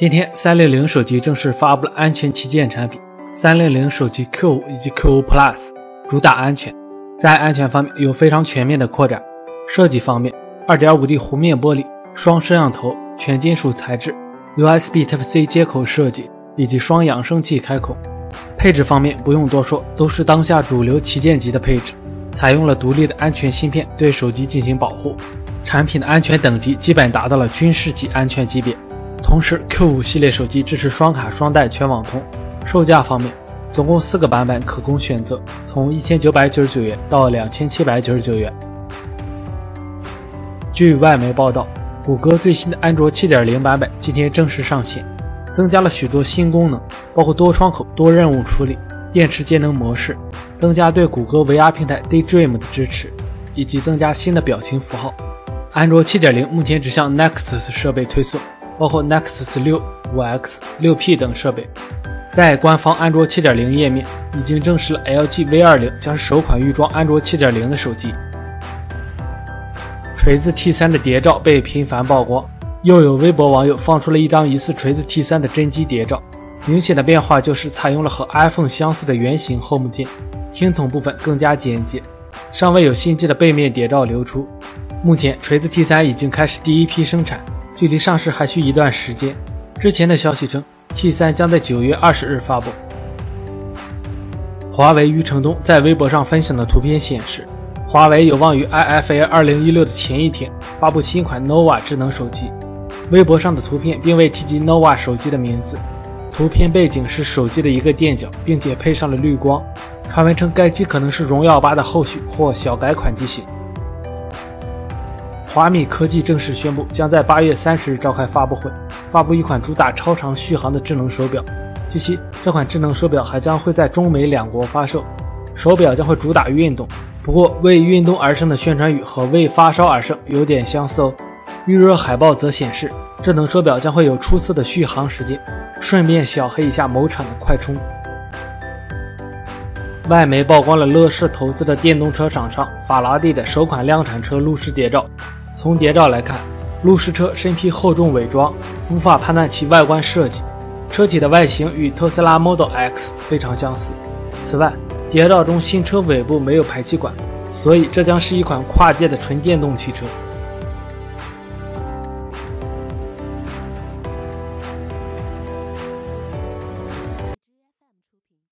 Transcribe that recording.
今天，三六零手机正式发布了安全旗舰产品三六零手机 Q5 以及 Q5 Plus，主打安全，在安全方面有非常全面的扩展。设计方面，2.5D 弧面玻璃、双摄像头、全金属材质、USB Type-C 接口设计以及双扬声器开孔。配置方面不用多说，都是当下主流旗舰级的配置，采用了独立的安全芯片对手机进行保护。产品的安全等级基本达到了军事级安全级别。同时，Q5 系列手机支持双卡双待全网通。售价方面，总共四个版本可供选择，从一千九百九十九元到两千七百九十九元。据外媒报道，谷歌最新的安卓7.0版本今天正式上线，增加了许多新功能，包括多窗口、多任务处理、电池节能模式，增加对谷歌 VR 平台 Daydream 的支持，以及增加新的表情符号。安卓7.0目前只向 Nexus 设备推送。包括 Nexus 6、5X、6P 等设备，在官方安卓7.0页面已经证实了 LG V20 将是首款预装安卓7.0的手机。锤子 T3 的谍照被频繁曝光，又有微博网友放出了一张疑似锤子 T3 的真机谍照。明显的变化就是采用了和 iPhone 相似的圆形 Home 键，听筒部分更加简洁，尚未有新机的背面谍照流出。目前锤子 T3 已经开始第一批生产。距离上市还需一段时间。之前的消息称，T3 将在九月二十日发布。华为余承东在微博上分享的图片显示，华为有望于 IFA 二零一六的前一天发布新款 nova 智能手机。微博上的图片并未提及 nova 手机的名字，图片背景是手机的一个垫脚，并且配上了绿光。传闻称该机可能是荣耀八的后续或小改款机型。华米科技正式宣布，将在八月三十日召开发布会，发布一款主打超长续航的智能手表。据悉，这款智能手表还将会在中美两国发售。手表将会主打运动，不过为运动而生的宣传语和为发烧而生有点相似哦。预热海报则显示，智能手表将会有出色的续航时间。顺便小黑一下某厂的快充。外媒曝光了乐视投资的电动车厂商法拉第的首款量产车路试谍照。从谍照来看，路试车身披厚重伪装，无法判断其外观设计。车体的外形与特斯拉 Model X 非常相似。此外，谍照中新车尾部没有排气管，所以这将是一款跨界的纯电动汽车。